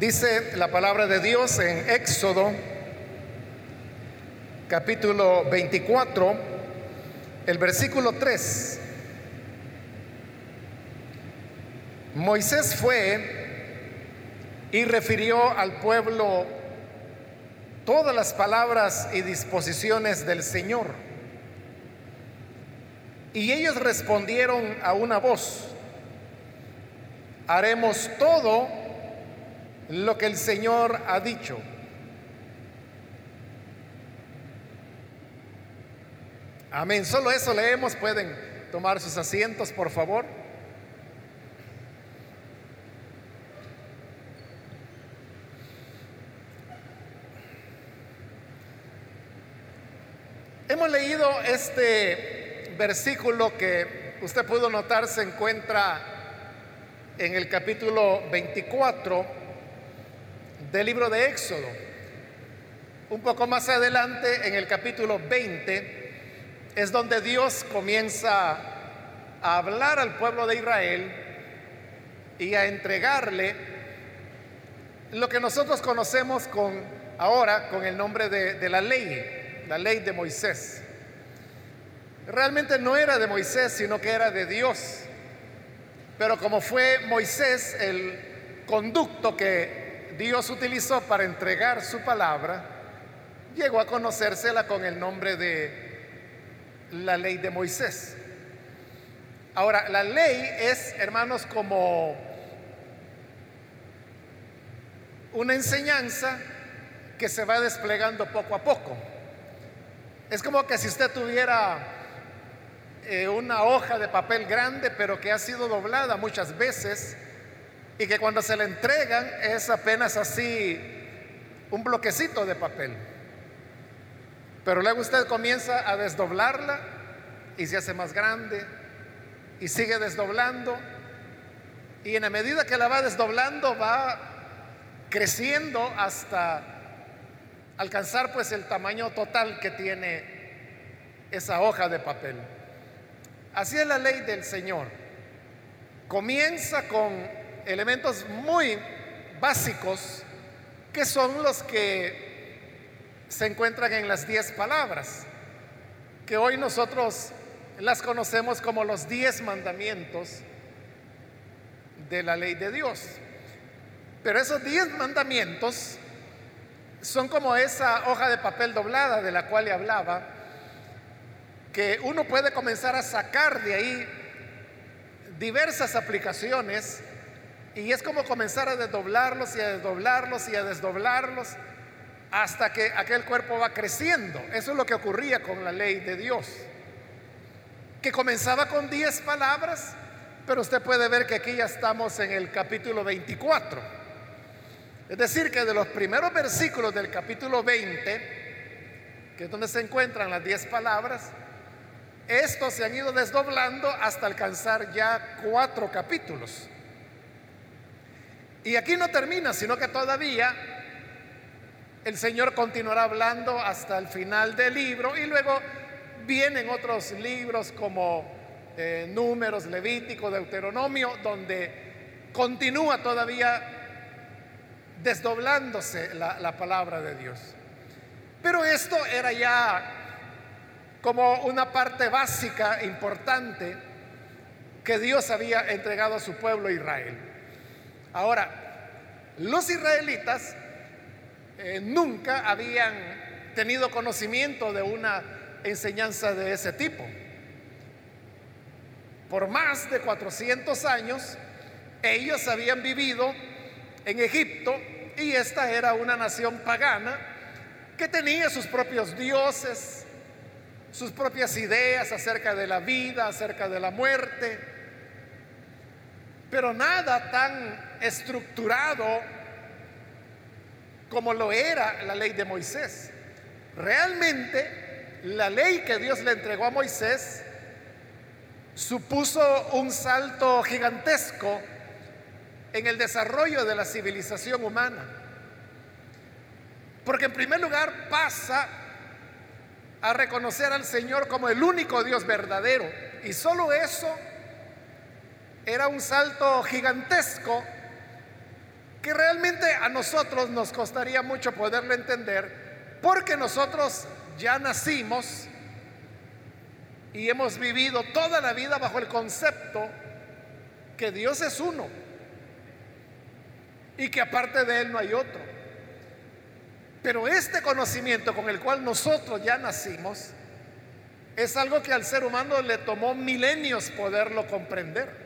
Dice la palabra de Dios en Éxodo capítulo 24, el versículo 3. Moisés fue y refirió al pueblo todas las palabras y disposiciones del Señor. Y ellos respondieron a una voz, haremos todo lo que el Señor ha dicho. Amén. Solo eso leemos. Pueden tomar sus asientos, por favor. Hemos leído este versículo que usted pudo notar se encuentra en el capítulo 24 del libro de Éxodo. Un poco más adelante, en el capítulo 20, es donde Dios comienza a hablar al pueblo de Israel y a entregarle lo que nosotros conocemos con ahora con el nombre de, de la ley, la ley de Moisés. Realmente no era de Moisés, sino que era de Dios. Pero como fue Moisés el conducto que Dios utilizó para entregar su palabra, llegó a conocérsela con el nombre de la ley de Moisés. Ahora, la ley es, hermanos, como una enseñanza que se va desplegando poco a poco. Es como que si usted tuviera eh, una hoja de papel grande, pero que ha sido doblada muchas veces, y que cuando se le entregan es apenas así un bloquecito de papel. Pero luego usted comienza a desdoblarla y se hace más grande y sigue desdoblando. Y en la medida que la va desdoblando va creciendo hasta alcanzar pues el tamaño total que tiene esa hoja de papel. Así es la ley del Señor. Comienza con elementos muy básicos que son los que se encuentran en las diez palabras, que hoy nosotros las conocemos como los diez mandamientos de la ley de Dios. Pero esos diez mandamientos son como esa hoja de papel doblada de la cual le hablaba, que uno puede comenzar a sacar de ahí diversas aplicaciones y es como comenzar a desdoblarlos y a desdoblarlos y a desdoblarlos hasta que aquel cuerpo va creciendo. Eso es lo que ocurría con la ley de Dios, que comenzaba con 10 palabras, pero usted puede ver que aquí ya estamos en el capítulo 24. Es decir, que de los primeros versículos del capítulo 20, que es donde se encuentran las 10 palabras, estos se han ido desdoblando hasta alcanzar ya cuatro capítulos. Y aquí no termina, sino que todavía el Señor continuará hablando hasta el final del libro y luego vienen otros libros como eh, Números, Levítico, Deuteronomio, donde continúa todavía desdoblándose la, palabra de Dios. Pero esto era ya como una parte básica, importante, que Dios había entregado a su pueblo Israel. Ahora, los israelitas eh, nunca habían tenido conocimiento de una enseñanza de ese tipo. Por más de 400 años, ellos habían vivido en Egipto y esta era una nación pagana que tenía sus propios dioses, sus propias ideas acerca de la vida, acerca de la muerte, pero nada tan estructurado como lo era la ley de Moisés. Realmente la ley que Dios le entregó a Moisés supuso un salto gigantesco en el desarrollo de la civilización humana. Porque en primer lugar pasa a reconocer al Señor como el único Dios verdadero. Y solo eso era un salto gigantesco que realmente a nosotros nos costaría mucho poderlo entender, porque nosotros ya nacimos y hemos vivido toda la vida bajo el concepto que Dios es uno y que aparte de Él no hay otro. Pero este conocimiento con el cual nosotros ya nacimos es algo que al ser humano le tomó milenios poderlo comprender.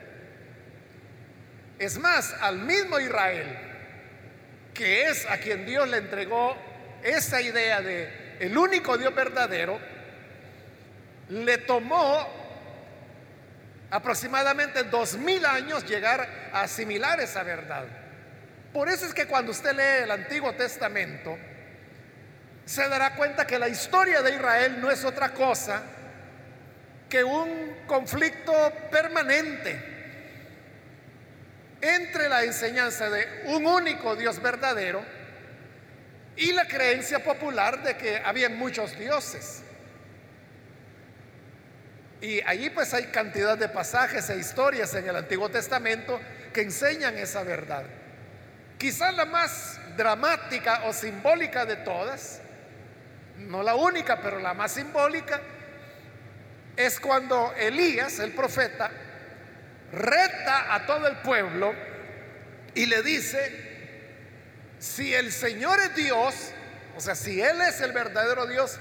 Es más, al mismo Israel, que es a quien Dios le entregó esa idea de el único Dios verdadero, le tomó aproximadamente dos mil años llegar a asimilar esa verdad. Por eso es que cuando usted lee el Antiguo Testamento, se dará cuenta que la historia de Israel no es otra cosa que un conflicto permanente entre la enseñanza de un único Dios verdadero y la creencia popular de que había muchos dioses. Y allí pues hay cantidad de pasajes e historias en el Antiguo Testamento que enseñan esa verdad. Quizás la más dramática o simbólica de todas, no la única, pero la más simbólica, es cuando Elías, el profeta, reta a todo el pueblo y le dice, si el Señor es Dios, o sea, si Él es el verdadero Dios,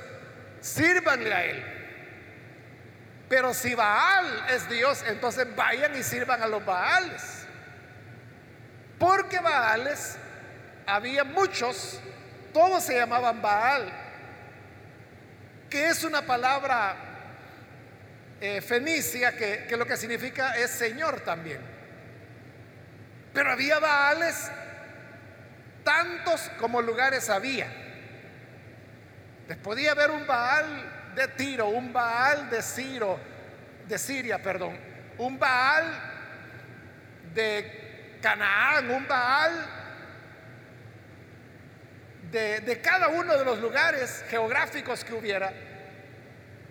sírvanle a Él. Pero si Baal es Dios, entonces vayan y sirvan a los Baales. Porque Baales había muchos, todos se llamaban Baal, que es una palabra eh, fenicia, que, que lo que significa es Señor también. Pero había Baales tantos como lugares había. Les podía haber un Baal de Tiro, un Baal de Ciro, de Siria, perdón, un Baal de Canaán, un Baal de, de cada uno de los lugares geográficos que hubiera.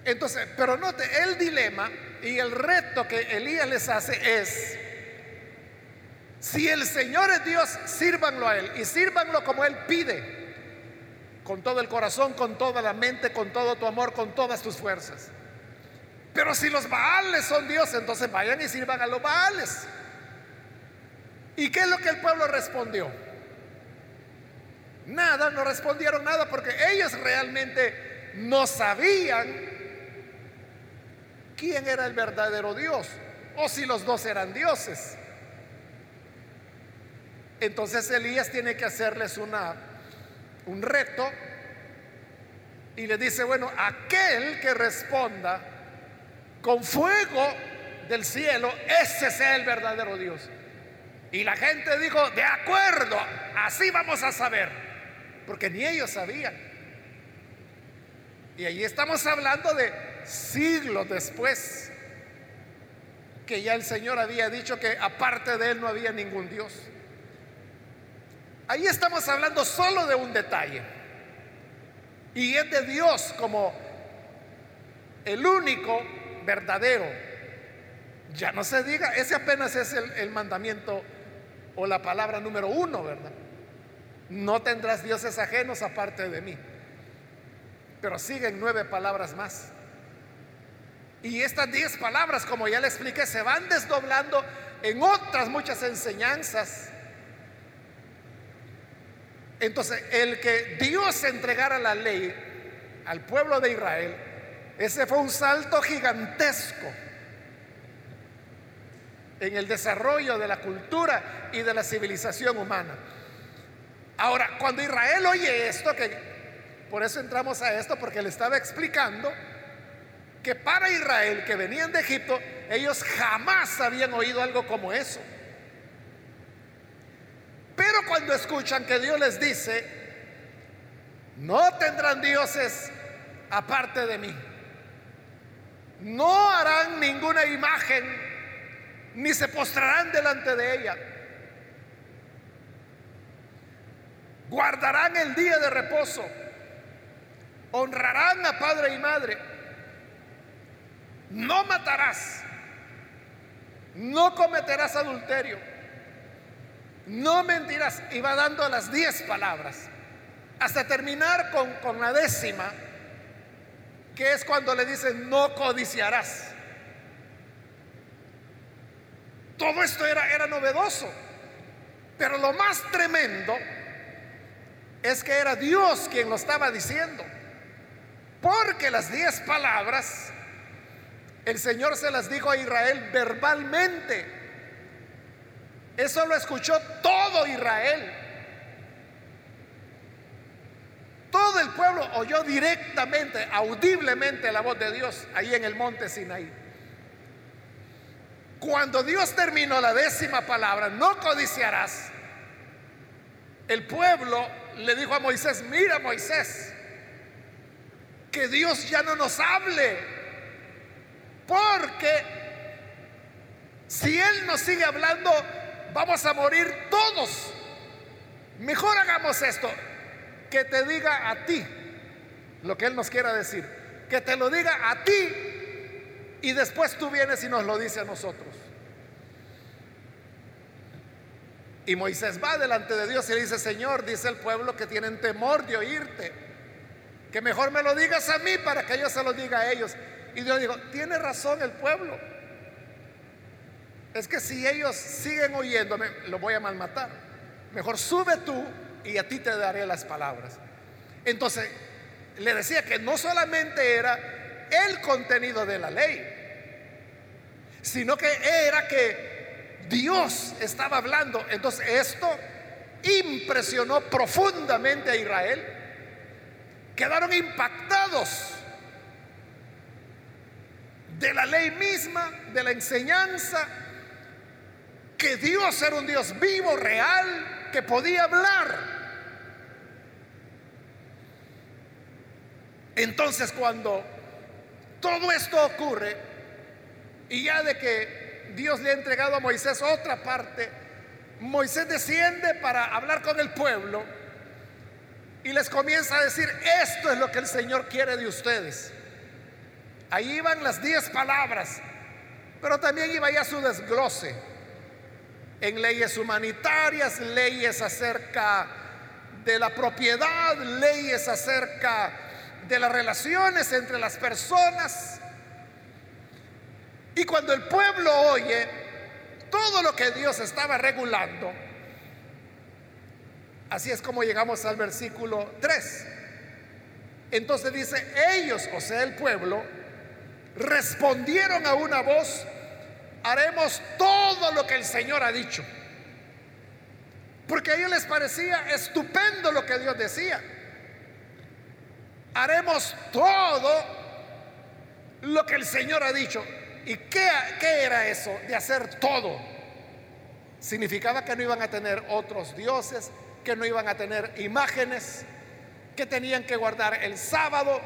Entonces, pero note, el dilema y el reto que Elías les hace es, si el Señor es Dios, sírvanlo a Él y sírvanlo como Él pide, con todo el corazón, con toda la mente, con todo tu amor, con todas tus fuerzas. Pero si los Baales son Dios, entonces vayan y sirvan a los Baales. ¿Y qué es lo que el pueblo respondió? Nada, no respondieron nada porque ellos realmente no sabían quién era el verdadero Dios o si los dos eran dioses. Entonces Elías tiene que hacerles un reto y le dice, bueno, aquel que responda con fuego del cielo, ese sea el verdadero Dios. Y la gente dijo, de acuerdo, así vamos a saber, porque ni ellos sabían. Y ahí estamos hablando de siglos después que ya el Señor había dicho que aparte de Él no había ningún Dios. Ahí estamos hablando solo de un detalle. Y es de Dios como el único verdadero. Ya no se diga, ese apenas es el, mandamiento o la palabra número uno, ¿verdad? No tendrás dioses ajenos aparte de mí. Pero siguen nueve palabras más. Y estas diez palabras, como ya le expliqué, se van desdoblando en otras muchas enseñanzas. Entonces, el que Dios entregara la ley al pueblo de Israel, ese fue un salto gigantesco en el desarrollo de la cultura y de la civilización humana. Ahora, cuando Israel oye esto, que por eso entramos a esto, porque le estaba explicando que para Israel que venían de Egipto, ellos jamás habían oído algo como eso. Pero cuando escuchan que Dios les dice, no tendrán dioses aparte de mí, no harán ninguna imagen, ni se postrarán delante de ella, guardarán el día de reposo, honrarán a padre y madre no matarás, no cometerás adulterio, no mentirás. Y va dando las diez palabras. Hasta terminar con, con la décima, que es cuando le dice, no codiciarás. Todo esto era, era novedoso. Pero lo más tremendo es que era Dios quien lo estaba diciendo. Porque las diez palabras, el Señor se las dijo a Israel verbalmente. Eso lo escuchó todo Israel. Todo el pueblo oyó directamente, audiblemente la voz de Dios ahí en el monte Sinaí. Cuando Dios terminó la décima palabra, no codiciarás, el pueblo le dijo a Moisés, mira Moisés, que Dios ya no nos hable, porque si Él nos sigue hablando, vamos a morir todos. Mejor hagamos esto, que te diga a ti lo que Él nos quiera decir, que te lo diga a ti y después tú vienes y nos lo dice a nosotros. Y Moisés va delante de Dios y le dice, Señor, dice el pueblo que tienen temor de oírte, que mejor me lo digas a mí para que yo se lo diga a ellos. Y Dios dijo, tiene razón el pueblo. Es que si ellos siguen oyéndome, lo voy a malmatar. Mejor sube tú y a ti te daré las palabras. Entonces, le decía que no solamente era el contenido de la ley, sino que era que Dios estaba hablando. Entonces esto impresionó profundamente a Israel. Quedaron impactados de la ley misma, de la enseñanza, que Dios era un Dios vivo, real, que podía hablar. Entonces cuando todo esto ocurre, y ya de que Dios le ha entregado a Moisés otra parte. Moisés desciende para hablar con el pueblo y les comienza a decir, esto es lo que el Señor quiere de ustedes. Ahí iban las diez palabras, pero también iba ya su desglose en leyes humanitarias, leyes acerca de la propiedad, leyes acerca de las relaciones entre las personas. Y cuando el pueblo oye todo lo que Dios estaba regulando, así es como llegamos al versículo 3. Entonces dice, ellos, o sea, el pueblo, respondieron a una voz, haremos todo lo que el Señor ha dicho. Porque a ellos les parecía estupendo lo que Dios decía. Haremos todo lo que el Señor ha dicho. ¿Y qué, era eso de hacer todo? Significaba que no iban a tener otros dioses, que no iban a tener imágenes, que tenían que guardar el sábado,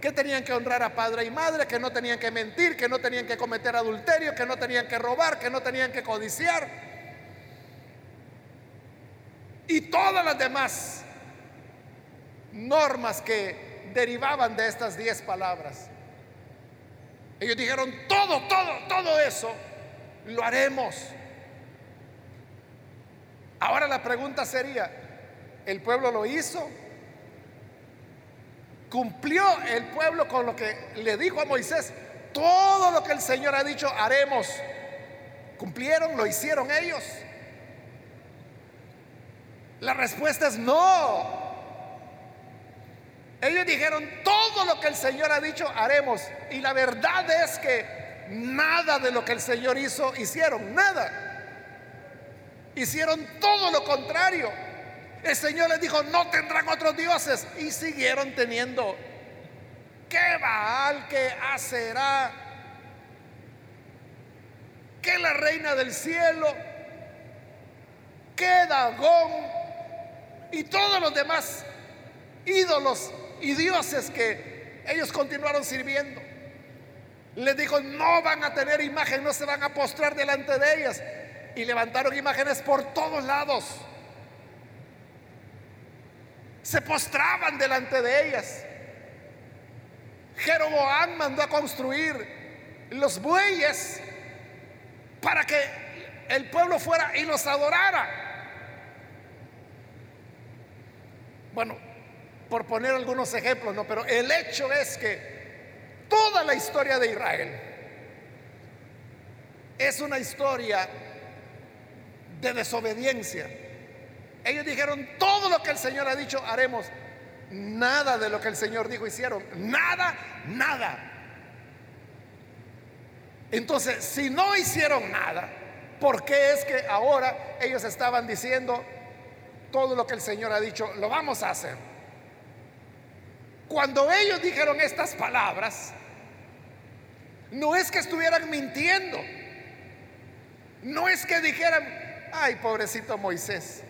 que tenían que honrar a padre y madre, que no tenían que mentir, que no tenían que cometer adulterio, que no tenían que robar, que no tenían que codiciar. Y todas las demás normas que derivaban de estas diez palabras. Ellos dijeron, todo, todo, todo eso lo haremos. Ahora la pregunta sería, ¿el pueblo lo hizo? ¿Cumplió el pueblo con lo que le dijo a Moisés? Todo lo que el Señor ha dicho haremos. ¿Cumplieron? ¿Lo hicieron ellos? La respuesta es no. Ellos dijeron, todo lo que el Señor ha dicho, haremos. Y la verdad es que nada de lo que el Señor hizo, hicieron, nada. Hicieron todo lo contrario. El Señor les dijo, no tendrán otros dioses. Y siguieron teniendo, ¿qué Baal, que Aserá, que la reina del cielo, que Dagón y todos los demás ídolos y dioses que ellos continuaron sirviendo. Les dijo, no van a tener imagen, no se van a postrar delante de ellas. Y levantaron imágenes por todos lados se postraban delante de ellas. Jeroboam mandó a construir los bueyes para que el pueblo fuera y los adorara. Bueno, por poner algunos ejemplos, no, pero el hecho es que toda la historia de Israel es una historia de desobediencia. Ellos dijeron, todo lo que el Señor ha dicho haremos. Nada de lo que el Señor dijo hicieron. Nada, nada. Entonces, si no hicieron nada, ¿por qué es que ahora ellos estaban diciendo todo lo que el Señor ha dicho, lo vamos a hacer? Cuando ellos dijeron estas palabras, no es que estuvieran mintiendo, no es que dijeran, ay, pobrecito Moisés,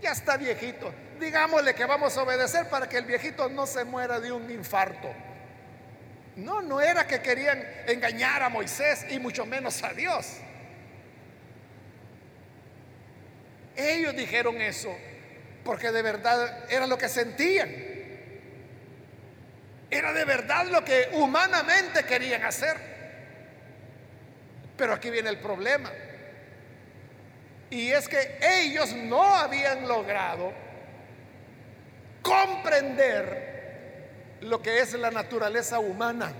ya está viejito, digámosle que vamos a obedecer para que el viejito no se muera de un infarto. No, no era que querían engañar a Moisés y mucho menos a Dios. Ellos dijeron eso porque de verdad era lo que sentían. Era de verdad lo que humanamente querían hacer. Pero aquí viene el problema. Y es que ellos no habían logrado comprender lo que es la naturaleza humana.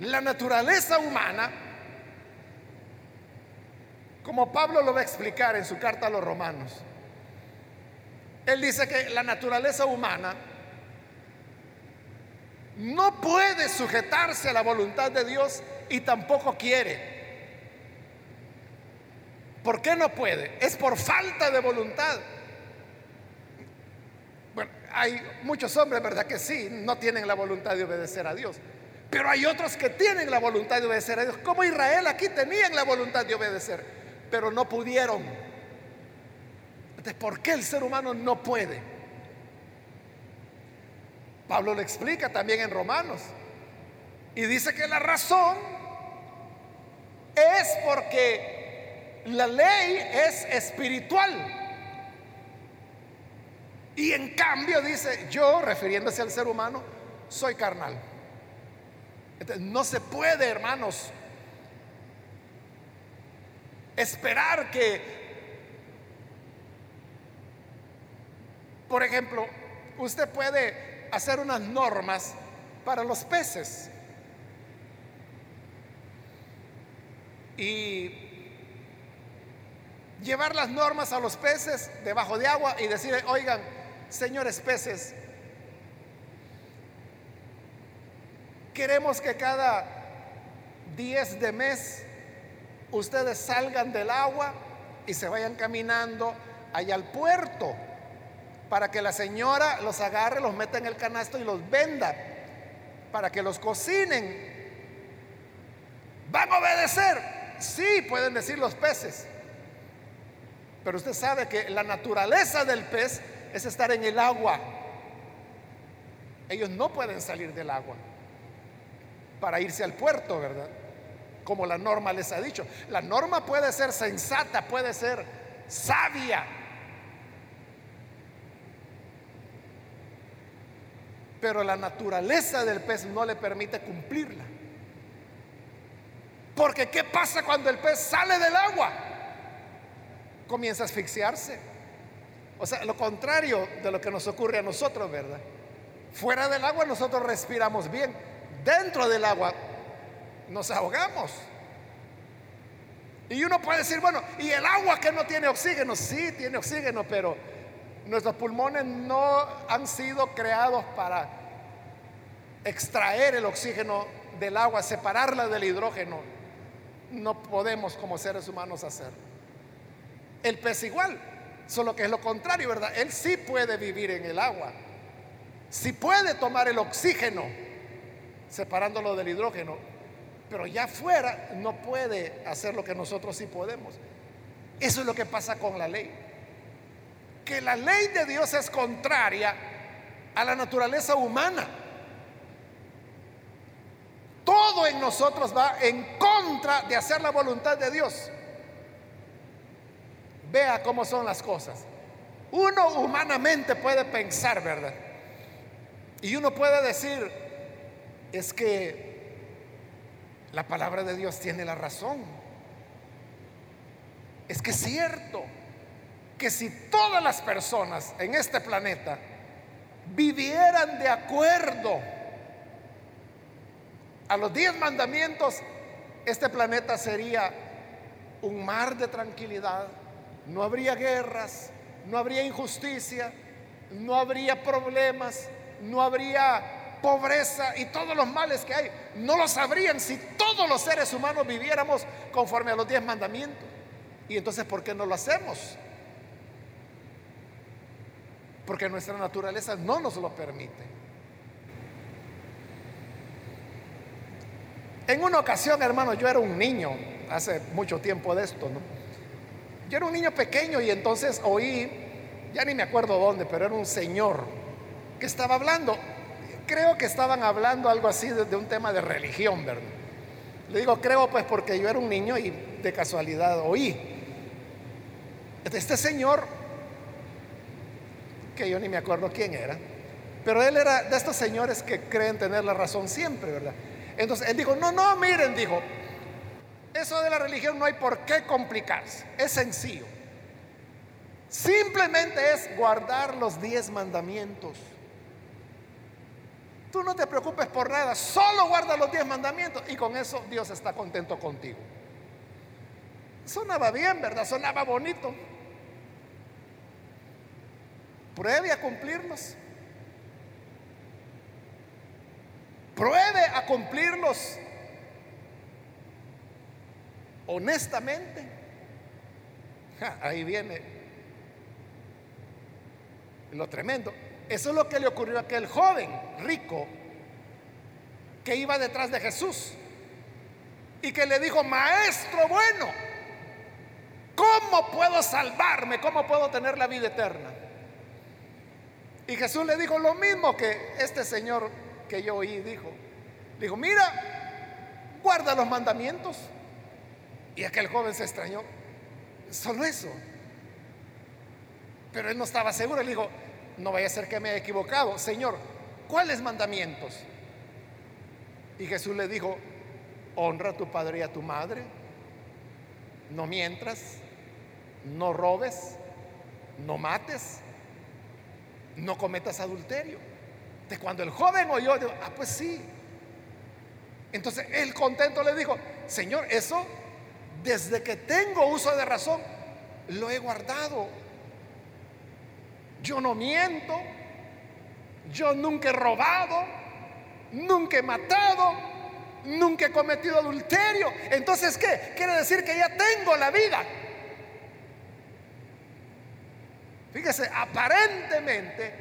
La naturaleza humana, como Pablo lo va a explicar en su carta a los romanos, él dice que la naturaleza humana no puede sujetarse a la voluntad de Dios y tampoco quiere. ¿Por qué no puede? Es por falta de voluntad. Bueno, hay muchos hombres, ¿verdad? Que sí, no tienen la voluntad de obedecer a Dios. Pero hay otros que tienen la voluntad de obedecer a Dios. Como Israel aquí tenían la voluntad de obedecer, pero no pudieron. Entonces, ¿por qué el ser humano no puede? Pablo lo explica también en Romanos. Y dice que la razón es porque la ley es espiritual. Y en cambio dice, yo, refiriéndose al ser humano, soy carnal. no se puede, hermanos, esperar que, por ejemplo, usted puede hacer unas normas para los peces. Y llevar las normas a los peces debajo de agua y decir, oigan, señores peces, queremos que cada 10 de mes ustedes salgan del agua y se vayan caminando allá al puerto para que la señora los agarre, los meta en el canasto y los venda para que los cocinen. ¿Van a obedecer? Sí, pueden decir los peces. Pero usted sabe que la naturaleza del pez es estar en el agua. Ellos no pueden salir del agua para irse al puerto, ¿verdad? Como la norma les ha dicho. La norma puede ser sensata, puede ser sabia. Pero la naturaleza del pez no le permite cumplirla. Porque ¿qué pasa cuando el pez sale del agua? Comienza a asfixiarse o sea, lo contrario de lo que nos ocurre a nosotros, ¿verdad? Fuera del agua nosotros respiramos bien. Dentro del agua nos ahogamos. Y uno puede decir, bueno, ¿y el agua que no tiene oxígeno? Sí, tiene oxígeno, pero nuestros pulmones no han sido creados para extraer el oxígeno del agua, separarla del hidrógeno. No podemos como seres humanos hacer. El pez igual. Solo que es lo contrario, ¿verdad? Él sí puede vivir en el agua. Sí puede tomar el oxígeno, separándolo del hidrógeno. Pero ya afuera no puede hacer lo que nosotros sí podemos. Eso es lo que pasa con la ley. Que la ley de Dios es contraria a la naturaleza humana. Todo en nosotros va en contra de hacer la voluntad de Dios. Vea cómo son las cosas. Uno humanamente puede pensar, ¿verdad? Y uno puede decir, es que la palabra de Dios tiene la razón. es que es cierto que si todas las personas en este planeta vivieran de acuerdo a los diez mandamientos, este planeta sería un mar de tranquilidad, no habría guerras, no habría injusticia, no habría problemas, no habría pobreza y todos los males que hay. No lo sabrían si todos los seres humanos viviéramos conforme a los diez mandamientos. Y entonces, ¿por qué no lo hacemos? Porque nuestra naturaleza no nos lo permite. En una ocasión, hermano, yo era un niño, hace mucho tiempo de esto, ¿no? Yo era un niño pequeño y entonces oí, ya ni me acuerdo dónde, pero era un señor que estaba hablando. Creo que estaban hablando algo así de, un tema de religión, ¿verdad? Le digo creo pues porque yo era un niño y de casualidad oí. Este señor, que yo ni me acuerdo quién era, pero él era de estos señores que creen tener la razón siempre, ¿verdad? Entonces él dijo, no, no, miren, dijo, eso de la religión no hay por qué complicarse, es sencillo. Simplemente es guardar los diez mandamientos. Tú no te preocupes por nada, solo guarda los diez mandamientos y con eso Dios está contento contigo. Sonaba bien, ¿verdad? Sonaba bonito. Pruebe a cumplirlos. Pruebe a cumplirlos honestamente. ahí viene lo tremendo. Eso es lo que le ocurrió a aquel joven rico que iba detrás de Jesús y que le dijo, maestro bueno, ¿cómo puedo salvarme? ¿Cómo puedo tener la vida eterna? Y Jesús le dijo lo mismo que este señor que yo oí dijo. Dijo, mira, guarda los mandamientos. Y aquel joven se extrañó. Solo eso. Pero él no estaba seguro. Él dijo, no vaya a ser que me haya equivocado. Señor, ¿cuáles mandamientos? Y Jesús le dijo, honra a tu padre y a tu madre. No mientras, no robes, no mates, no cometas adulterio. De cuando el joven oyó, dijo, ah, pues sí. Entonces él contento le dijo, Señor, eso desde que tengo uso de razón, lo he guardado. Yo no miento, yo nunca he robado, nunca he matado, nunca he cometido adulterio. Entonces, ¿qué? Quiere decir que ya tengo la vida. Fíjese, aparentemente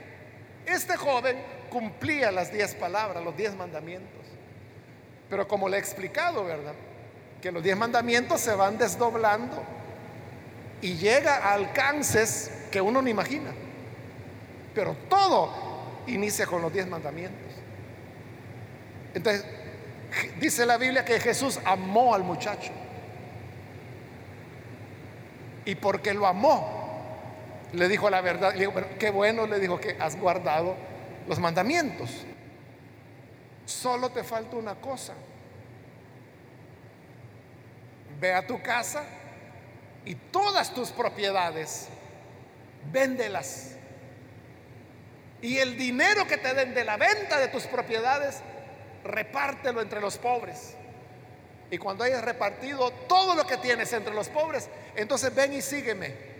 este joven cumplía las diez palabras, los diez mandamientos. Pero como le he explicado, ¿verdad? Que los diez mandamientos se van desdoblando y llega a alcances que uno no imagina. Pero todo inicia con los diez mandamientos. Entonces, dice la Biblia que Jesús amó al muchacho. Y porque lo amó, le dijo la verdad. Le dijo, qué bueno, le dijo que has guardado los mandamientos. Solo te falta una cosa. Ve a tu casa y todas tus propiedades, véndelas. Y el dinero que te den de la venta de tus propiedades, repártelo entre los pobres. Y cuando hayas repartido todo lo que tienes entre los pobres, entonces ven y sígueme.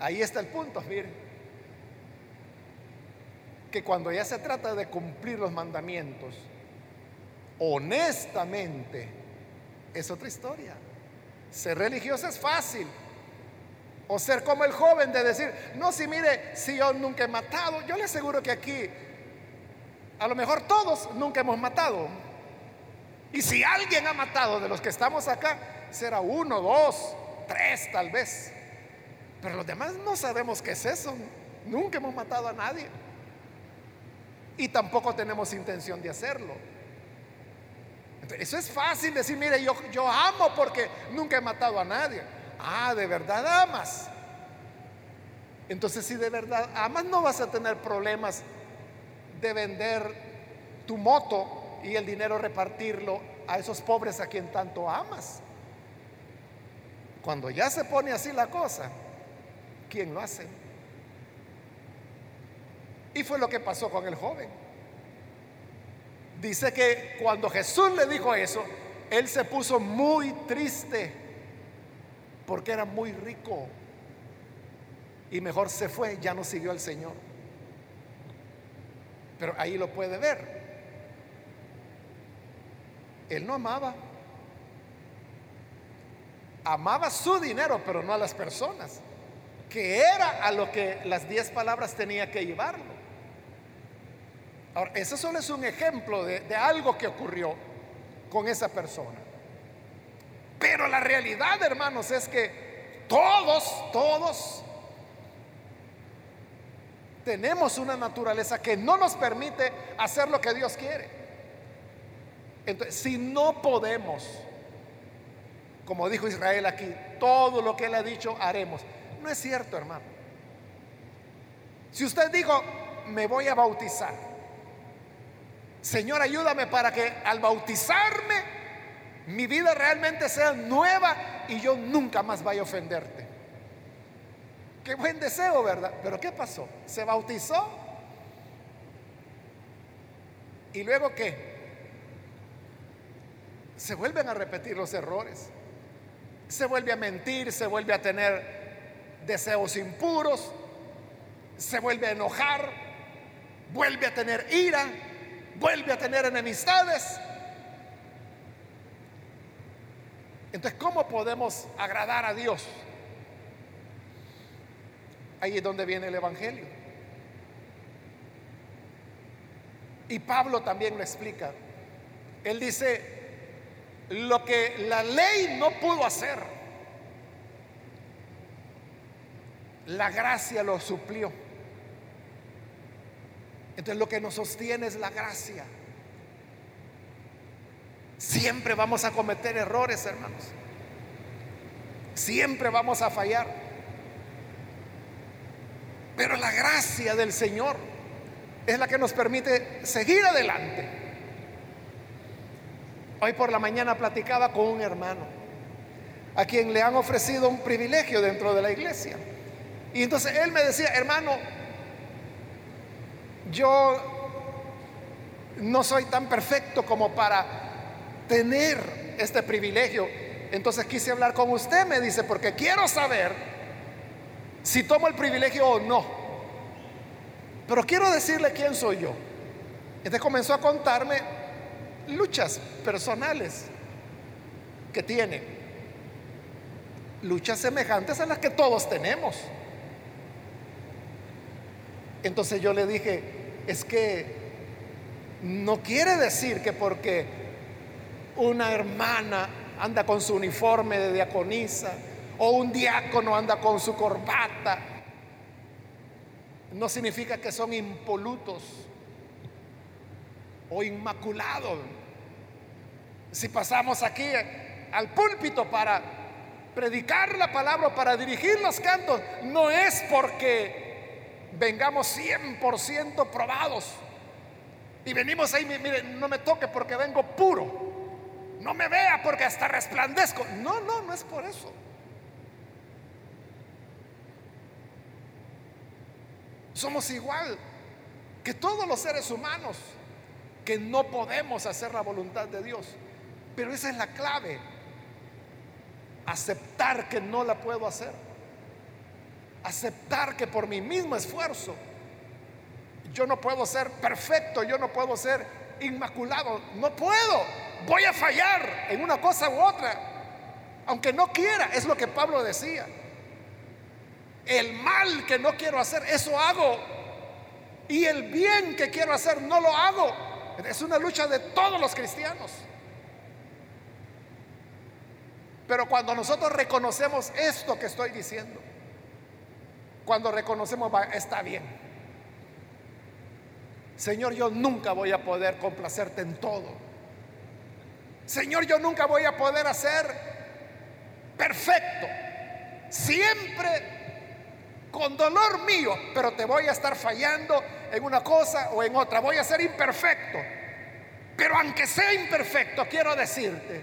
Ahí está el punto, miren que cuando ya se trata de cumplir los mandamientos, honestamente, es otra historia. Ser religioso es fácil. O ser como el joven de decir, no, si mire, si yo nunca he matado, yo le aseguro que aquí, a lo mejor todos nunca hemos matado. Y si alguien ha matado de los que estamos acá, será uno, dos, tres tal vez. Pero los demás no sabemos qué es eso. Nunca hemos matado a nadie y tampoco tenemos intención de hacerlo. eso es fácil decir, mire, yo, yo amo porque nunca he matado a nadie. Ah, de verdad amas. Entonces, si de verdad amas, no vas a tener problemas de vender tu moto y el dinero repartirlo a esos pobres a quien tanto amas. Cuando ya se pone así la cosa, ¿quién lo hace? Y fue lo que pasó con el joven. Dice que cuando Jesús le dijo eso, él se puso muy triste porque era muy rico. Y mejor se fue, ya no siguió al Señor. Pero ahí lo puede ver. Él no amaba. Amaba su dinero, pero no a las personas, que era a lo que las diez palabras tenía que llevarlo. Ahora, ese solo es un ejemplo de, de algo que ocurrió con esa persona. Pero la realidad, hermanos, es que todos, todos tenemos una naturaleza que no nos permite hacer lo que Dios quiere. Entonces, si no podemos, como dijo Israel aquí, todo lo que él ha dicho haremos. No es cierto, hermano. Si usted dijo, me voy a bautizar, Señor, ayúdame para que al bautizarme mi vida realmente sea nueva y yo nunca más vaya a ofenderte. Qué buen deseo, ¿verdad? Pero ¿qué pasó? Se bautizó. ¿Y luego qué? Se vuelven a repetir los errores. Se vuelve a mentir, se vuelve a tener deseos impuros, se vuelve a enojar, vuelve a tener ira, vuelve a tener enemistades. Entonces, ¿cómo podemos agradar a Dios? Ahí es donde viene el Evangelio. Y Pablo también lo explica. Él dice, lo que la ley no pudo hacer, la gracia lo suplió. Entonces lo que nos sostiene es la gracia. Siempre vamos a cometer errores, hermanos. Siempre vamos a fallar. Pero la gracia del Señor es la que nos permite seguir adelante. Hoy por la mañana platicaba con un hermano a quien le han ofrecido un privilegio dentro de la iglesia. Y entonces él me decía, hermano, yo no soy tan perfecto como para tener este privilegio. Entonces quise hablar con usted, me dice, porque quiero saber si tomo el privilegio o no. Pero quiero decirle quién soy yo. Entonces comenzó a contarme luchas personales que tiene. Luchas semejantes a las que todos tenemos. Entonces yo le dije, es que no quiere decir que porque una hermana anda con su uniforme de diaconisa, o un diácono anda con su corbata, no significa que son impolutos o inmaculados. Si pasamos aquí al púlpito para predicar la palabra, para dirigir los cantos, no es porque vengamos 100% probados. Y venimos ahí, mire, no me toque porque vengo puro. No me vea porque hasta resplandezco. No, no, no es por eso. Somos igual que todos los seres humanos, que no podemos hacer la voluntad de Dios. Pero esa es la clave. Aceptar que no la puedo hacer. Aceptar que por mi mismo esfuerzo yo no puedo ser perfecto, yo no puedo ser inmaculado. No puedo. Voy a fallar en una cosa u otra. Aunque no quiera, es lo que Pablo decía el mal que no quiero hacer, eso hago. Y el bien que quiero hacer, no lo hago. Es una lucha de todos los cristianos. Pero cuando nosotros reconocemos esto que estoy diciendo, cuando reconocemos, está bien. Señor, yo nunca voy a poder complacerte en todo. Señor, yo nunca voy a poder hacer perfecto. Siempre con dolor mío, pero te voy a estar fallando en una cosa o en otra, voy a ser imperfecto. Pero aunque sea imperfecto, quiero decirte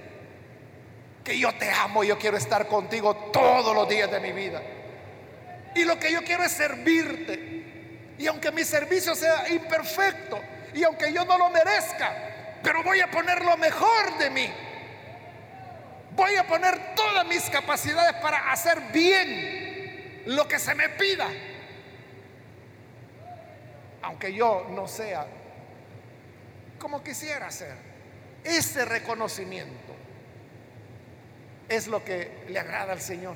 que yo te amo, yo quiero estar contigo todos los días de mi vida. Y lo que yo quiero es servirte. Y aunque mi servicio sea imperfecto, y aunque yo no lo merezca, pero voy a poner lo mejor de mí. Voy a poner todas mis capacidades para hacer bien lo que se me pida. Aunque yo no sea como quisiera ser. Ese reconocimiento es lo que le agrada al Señor.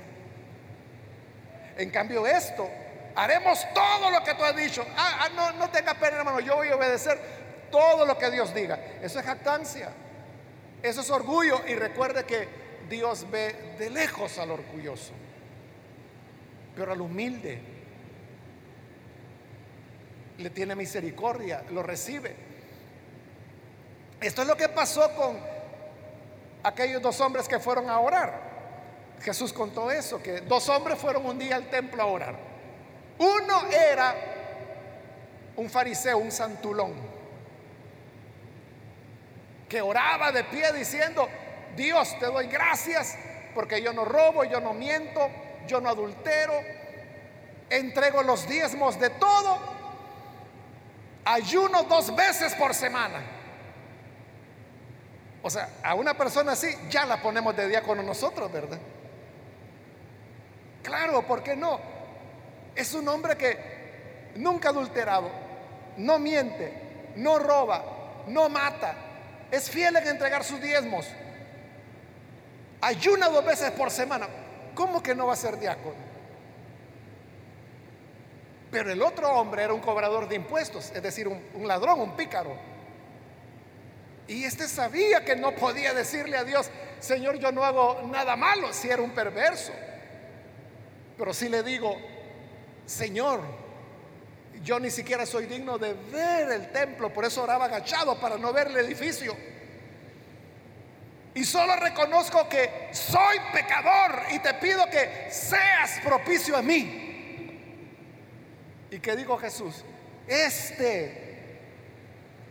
En cambio esto, haremos todo lo que tú has dicho. Ah, ah, no, no tenga pena, hermano, yo voy a obedecer todo lo que Dios diga. Eso es jactancia. Eso es orgullo. Y recuerde que Dios ve de lejos al orgulloso. Pero al humilde le tiene misericordia, lo recibe. Esto es lo que pasó con aquellos dos hombres que fueron a orar. Jesús contó eso, que dos hombres fueron un día al templo a orar. Uno era un fariseo, un santulón, que oraba de pie diciendo, Dios te doy gracias porque yo no robo, yo no miento, yo no adultero, entrego los diezmos de todo, ayuno dos veces por semana. O sea, a una persona así ya la ponemos de diácono nosotros, ¿verdad? Claro, ¿por qué no? Es un hombre que nunca ha adulterado, no miente, no roba, no mata, es fiel en entregar sus diezmos, ayuna dos veces por semana. ¿Cómo que no va a ser diácono? Pero el otro hombre era un cobrador de impuestos, es decir, un, un ladrón, un pícaro. Y este sabía que no podía decirle a Dios, Señor, yo no hago nada malo si era un perverso. Pero si le digo, Señor, yo ni siquiera soy digno de ver el templo, por eso oraba agachado para no ver el edificio. Y solo reconozco que soy pecador y te pido que seas propicio a mí. ¿Y qué dijo Jesús? Este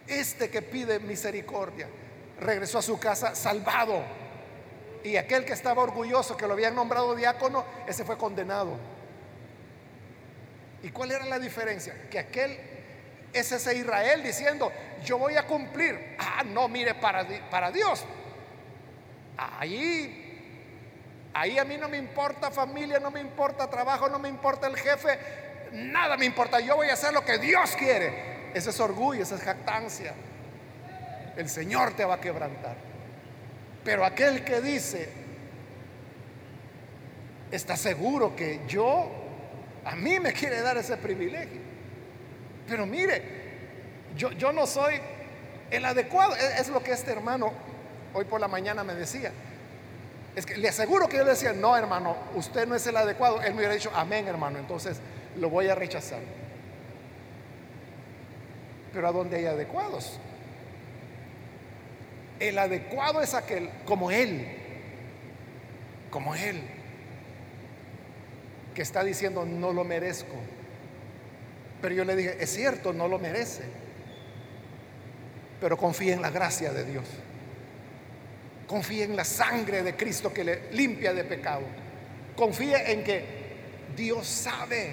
este que pide misericordia regresó a su casa salvado. Y aquel que estaba orgulloso, que lo habían nombrado diácono, ese fue condenado. ¿Y cuál era la diferencia? Que aquel es ese Israel diciendo, yo voy a cumplir. Ah, no, mire, para, para Dios. Ahí, ahí a mí no me importa familia, no me importa trabajo, no me importa el jefe, nada me importa. Yo voy a hacer lo que Dios quiere. Ese es orgullo, esa es jactancia. El Señor te va a quebrantar. Pero aquel que dice, está seguro que yo, a mí me quiere dar ese privilegio. Pero mire, yo, yo no soy el adecuado. Es, es lo que este hermano hoy por la mañana me decía. Es que le aseguro que yo le decía, no hermano, usted no es el adecuado. Él me hubiera dicho, amén hermano, entonces lo voy a rechazar pero a donde hay adecuados. El adecuado es aquel como Él, como Él, que está diciendo, no lo merezco. Pero yo le dije, es cierto, no lo merece, pero confía en la gracia de Dios. Confía en la sangre de Cristo que le limpia de pecado. Confía en que Dios sabe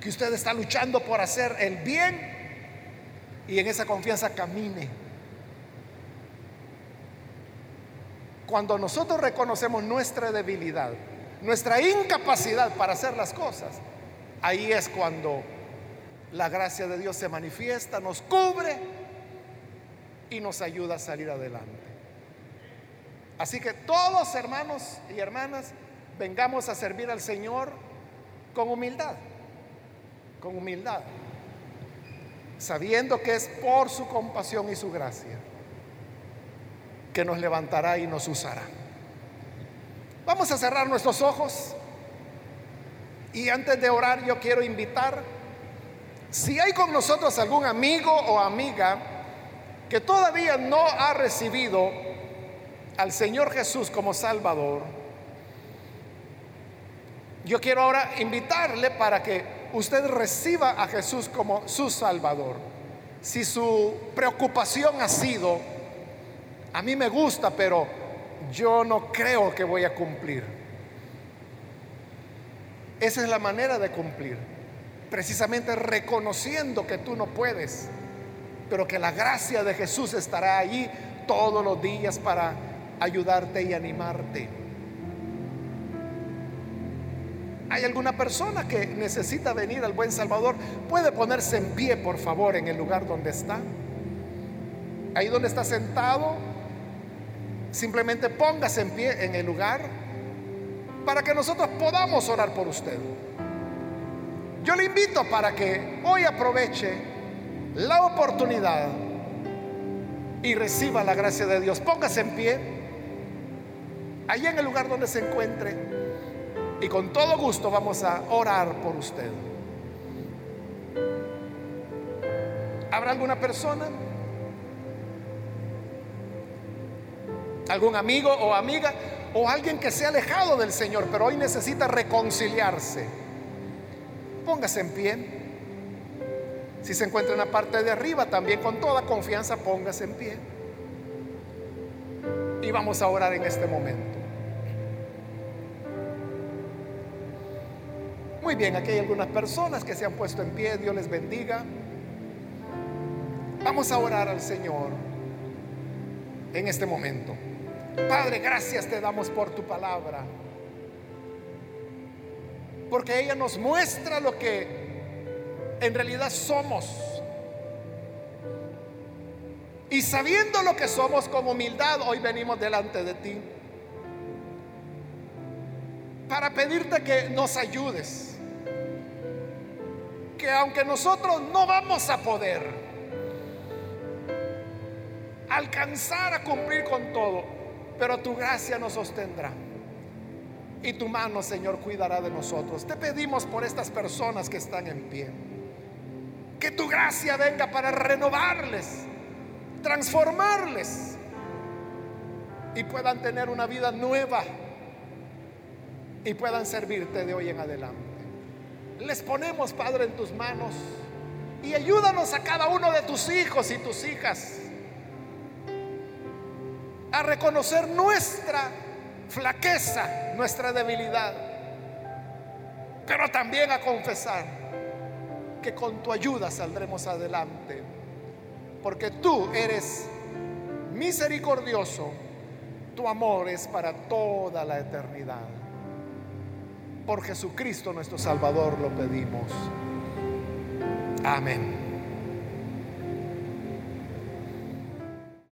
que usted está luchando por hacer el bien y en esa confianza camine. Cuando nosotros reconocemos nuestra debilidad, nuestra incapacidad para hacer las cosas, ahí es cuando la gracia de Dios se manifiesta, nos cubre y nos ayuda a salir adelante. Así que todos hermanos y hermanas, vengamos a servir al Señor con humildad, con humildad sabiendo que es por su compasión y su gracia que nos levantará y nos usará. Vamos a cerrar nuestros ojos y antes de orar yo quiero invitar, si hay con nosotros algún amigo o amiga que todavía no ha recibido al Señor Jesús como Salvador, yo quiero ahora invitarle para que usted reciba a Jesús como su Salvador, si su preocupación ha sido, a mí me gusta, pero yo no creo que voy a cumplir. Esa es la manera de cumplir. Precisamente reconociendo que tú no puedes, pero que la gracia de Jesús estará allí todos los días para ayudarte y animarte. ¿Hay alguna persona que necesita venir al buen Salvador? Puede ponerse en pie, por favor, en el lugar donde está. Ahí donde está sentado, simplemente póngase en pie en el lugar para que nosotros podamos orar por usted. Yo le invito para que hoy aproveche la oportunidad y reciba la gracia de Dios. Póngase en pie, allí en el lugar donde se encuentre, y con todo gusto vamos a orar por usted. ¿Habrá alguna persona? ¿Algún amigo o amiga? ¿O alguien que se ha alejado del Señor, pero hoy necesita reconciliarse? Póngase en pie. Si se encuentra en la parte de arriba, también con toda confianza póngase en pie. Y vamos a orar en este momento. Muy bien, aquí hay algunas personas que se han puesto en pie, Dios les bendiga. Vamos a orar al Señor en este momento. Padre, gracias te damos por tu palabra. Porque ella nos muestra lo que en realidad somos. Y sabiendo lo que somos con humildad, hoy venimos delante de ti para pedirte que nos ayudes. Que aunque nosotros no vamos a poder alcanzar a cumplir con todo, pero tu gracia nos sostendrá. Y tu mano, Señor, cuidará de nosotros. Te pedimos por estas personas que están en pie. Que tu gracia venga para renovarles, transformarles y puedan tener una vida nueva y puedan servirte de hoy en adelante. Les ponemos, Padre, en tus manos y ayúdanos a cada uno de tus hijos y tus hijas a reconocer nuestra flaqueza, nuestra debilidad, pero también a confesar que con tu ayuda saldremos adelante. Porque tú eres misericordioso, tu amor es para toda la eternidad. Por Jesucristo nuestro Salvador lo pedimos. Amén.